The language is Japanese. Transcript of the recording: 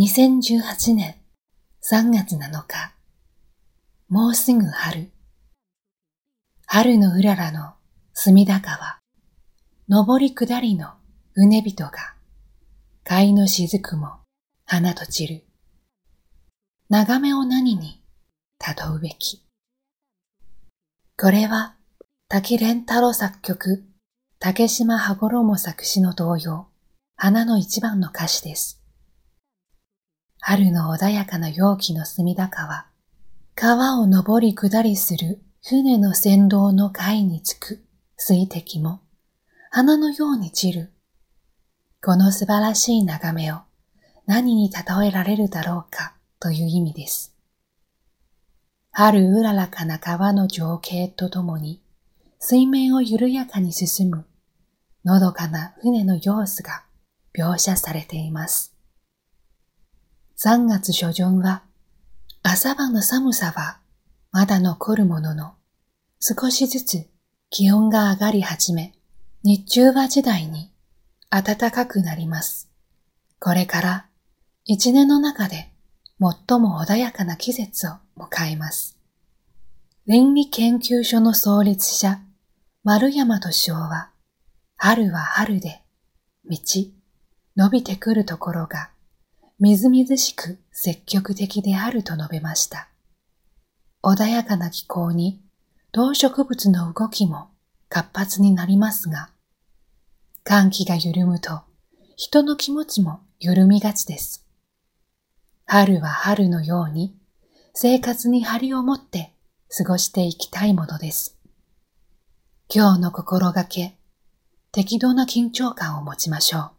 2018年3月7日、もうすぐ春。春のうららの隅田川、上り下りのうねびとが、貝の雫も花と散る。眺めを何にたうべき。これは滝蓮太郎作曲、竹島羽衣作詞の童謡、花の一番の歌詞です。春の穏やかな陽気の隅田川、川を登り下りする船の船頭の貝につく水滴も、花のように散る。この素晴らしい眺めを何に例えられるだろうか？という意味です。春うららかな川の情景とともに、水面を緩やかに進む、のどかな船の様子が描写されています。3月初旬は、朝晩の寒さはまだ残るものの、少しずつ気温が上がり始め、日中は時代に暖かくなります。これから一年の中で最も穏やかな季節を迎えます。倫理研究所の創立者、丸山敏夫は、春は春で、道、伸びてくるところがみずみずしく積極的であると述べました。穏やかな気候に動植物の動きも活発になりますが、寒気が緩むと人の気持ちも緩みがちです。春は春のように生活に張りを持って過ごしていきたいものです。今日の心がけ、適度な緊張感を持ちましょう。